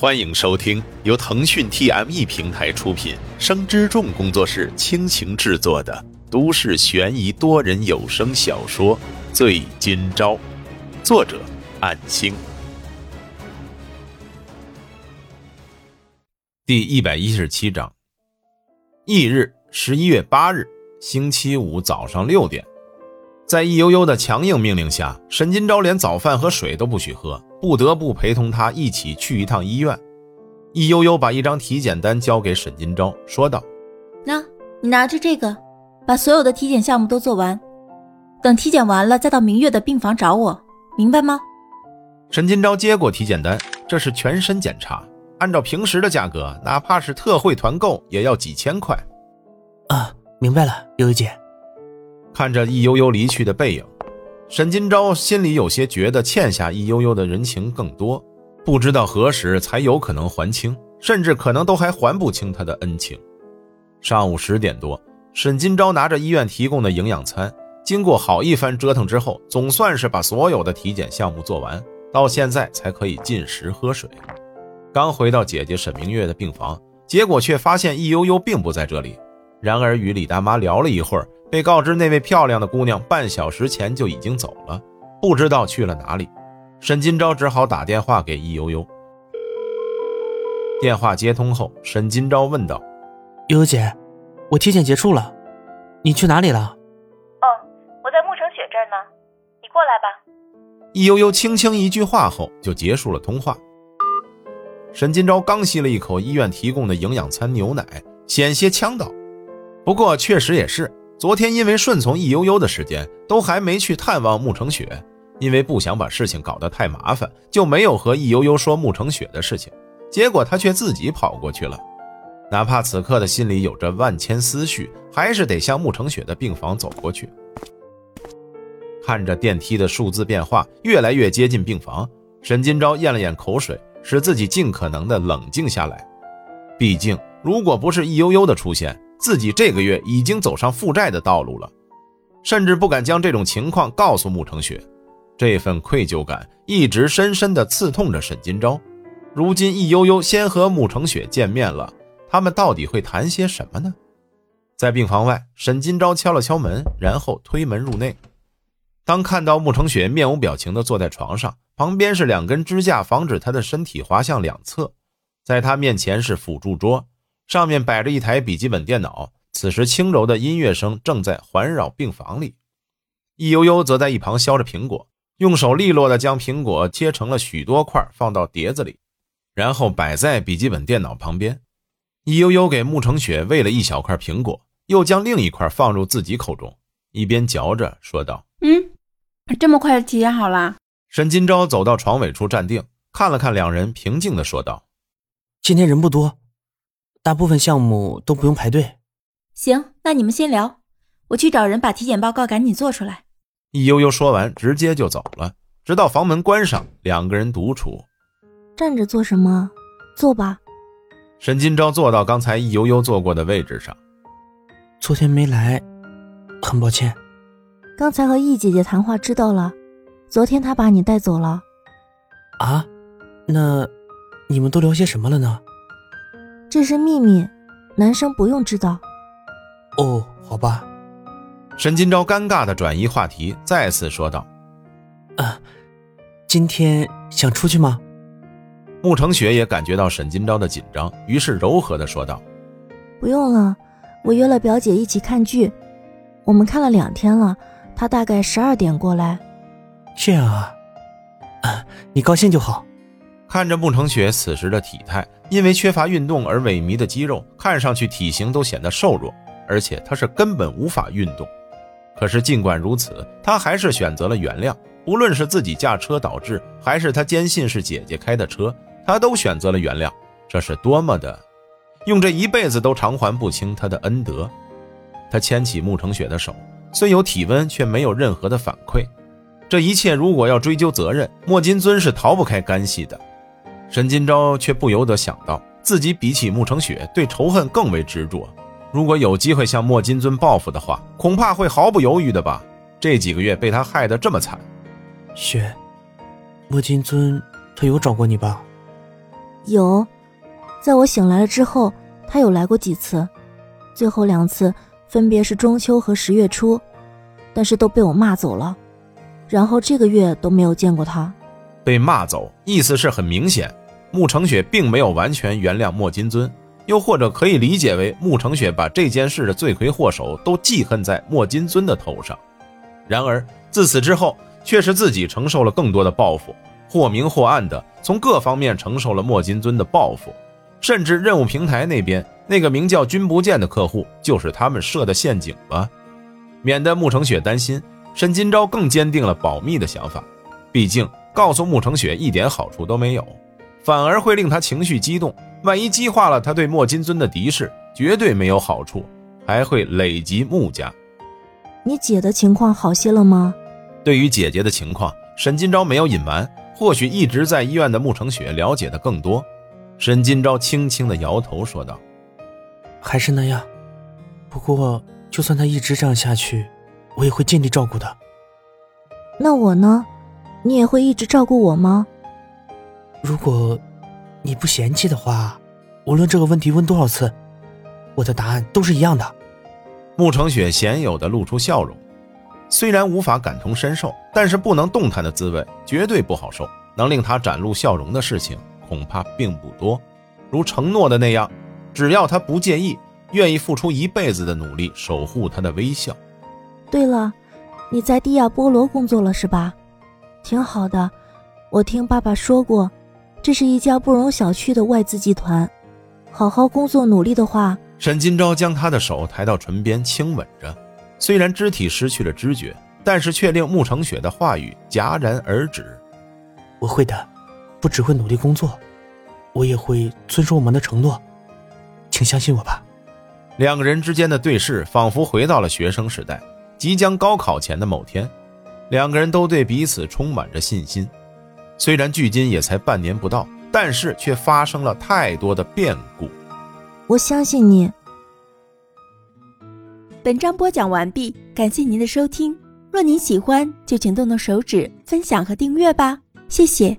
欢迎收听由腾讯 TME 平台出品、生之众工作室倾情制作的都市悬疑多人有声小说《醉今朝》，作者：暗星。第一百一十七章。翌日，十一月八日，星期五早上六点，在易悠悠的强硬命令下，沈金钊连早饭和水都不许喝。不得不陪同他一起去一趟医院。易悠悠把一张体检单交给沈金钊，说道：“那，你拿着这个，把所有的体检项目都做完，等体检完了再到明月的病房找我，明白吗？”沈金钊接过体检单，这是全身检查，按照平时的价格，哪怕是特惠团购也要几千块。啊，明白了，悠悠姐。看着易悠悠离去的背影。沈金钊心里有些觉得欠下易悠悠的人情更多，不知道何时才有可能还清，甚至可能都还还不清他的恩情。上午十点多，沈金钊拿着医院提供的营养餐，经过好一番折腾之后，总算是把所有的体检项目做完，到现在才可以进食喝水。刚回到姐姐沈明月的病房，结果却发现易悠悠并不在这里。然而与李大妈聊了一会儿。被告知那位漂亮的姑娘半小时前就已经走了，不知道去了哪里。沈金钊只好打电话给易悠悠。电话接通后，沈金钊问道：“悠悠姐，我体检结束了，你去哪里了？”“哦，我在沐城雪这儿呢，你过来吧。”易悠悠轻轻一句话后就结束了通话。沈金钊刚吸了一口医院提供的营养餐牛奶，险些呛到。不过确实也是。昨天因为顺从易悠悠的时间都还没去探望沐橙雪，因为不想把事情搞得太麻烦，就没有和易悠悠说沐橙雪的事情。结果他却自己跑过去了，哪怕此刻的心里有着万千思绪，还是得向沐橙雪的病房走过去。看着电梯的数字变化越来越接近病房，沈金钊咽了咽口水，使自己尽可能的冷静下来。毕竟，如果不是易悠悠的出现，自己这个月已经走上负债的道路了，甚至不敢将这种情况告诉沐橙雪，这份愧疚感一直深深地刺痛着沈金钊。如今易悠悠先和沐橙雪见面了，他们到底会谈些什么呢？在病房外，沈金钊敲了敲门，然后推门入内。当看到沐橙雪面无表情地坐在床上，旁边是两根支架，防止她的身体滑向两侧，在她面前是辅助桌。上面摆着一台笔记本电脑，此时轻柔的音乐声正在环绕病房里。易悠悠则在一旁削着苹果，用手利落的将苹果切成了许多块，放到碟子里，然后摆在笔记本电脑旁边。易悠悠给沐橙雪喂了一小块苹果，又将另一块放入自己口中，一边嚼着说道：“嗯，这么快就体验好了？”沈金钊走到床尾处站定，看了看两人，平静的说道：“今天人不多。”大部分项目都不用排队。行，那你们先聊，我去找人把体检报告赶紧做出来。易悠悠说完，直接就走了，直到房门关上，两个人独处。站着做什么？坐吧。沈金钊坐到刚才易悠悠坐过的位置上。昨天没来，很抱歉。刚才和易姐姐谈话知道了，昨天她把你带走了。啊？那你们都聊些什么了呢？这是秘密，男生不用知道。哦，好吧。沈金钊尴尬的转移话题，再次说道：“啊，今天想出去吗？”慕成雪也感觉到沈金钊的紧张，于是柔和的说道：“不用了，我约了表姐一起看剧，我们看了两天了，她大概十二点过来。”这样啊，啊，你高兴就好。看着慕成雪此时的体态，因为缺乏运动而萎靡的肌肉，看上去体型都显得瘦弱，而且他是根本无法运动。可是尽管如此，他还是选择了原谅。无论是自己驾车导致，还是他坚信是姐姐开的车，他都选择了原谅。这是多么的，用这一辈子都偿还不清他的恩德。他牵起沐橙雪的手，虽有体温，却没有任何的反馈。这一切如果要追究责任，莫金尊是逃不开干系的。沈金钊却不由得想到，自己比起沐橙雪，对仇恨更为执着。如果有机会向莫金尊报复的话，恐怕会毫不犹豫的吧。这几个月被他害得这么惨，雪，莫金尊他有找过你吧？有，在我醒来了之后，他有来过几次，最后两次分别是中秋和十月初，但是都被我骂走了。然后这个月都没有见过他。被骂走，意思是很明显，穆成雪并没有完全原谅莫金尊，又或者可以理解为穆成雪把这件事的罪魁祸首都记恨在莫金尊的头上。然而自此之后，却是自己承受了更多的报复，或明或暗的从各方面承受了莫金尊的报复，甚至任务平台那边那个名叫君不见的客户就是他们设的陷阱吧。免得穆成雪担心，沈金钊更坚定了保密的想法，毕竟。告诉穆成雪一点好处都没有，反而会令他情绪激动。万一激化了他对莫金尊的敌视，绝对没有好处，还会累及穆家。你姐的情况好些了吗？对于姐姐的情况，沈金钊没有隐瞒。或许一直在医院的穆成雪了解的更多。沈金钊轻轻的摇头说道：“还是那样。不过，就算他一直这样下去，我也会尽力照顾的。那我呢？”你也会一直照顾我吗？如果你不嫌弃的话，无论这个问题问多少次，我的答案都是一样的。慕成雪鲜有的露出笑容，虽然无法感同身受，但是不能动弹的滋味绝对不好受。能令他展露笑容的事情恐怕并不多，如承诺的那样，只要他不介意，愿意付出一辈子的努力守护他的微笑。对了，你在蒂亚波罗工作了是吧？挺好的，我听爸爸说过，这是一家不容小觑的外资集团。好好工作，努力的话。沈金钊将他的手抬到唇边，轻吻着。虽然肢体失去了知觉，但是却令慕成雪的话语戛然而止。我会的，不只会努力工作，我也会遵守我们的承诺，请相信我吧。两个人之间的对视，仿佛回到了学生时代，即将高考前的某天。两个人都对彼此充满着信心，虽然距今也才半年不到，但是却发生了太多的变故。我相信你。本章播讲完毕，感谢您的收听。若您喜欢，就请动动手指分享和订阅吧，谢谢。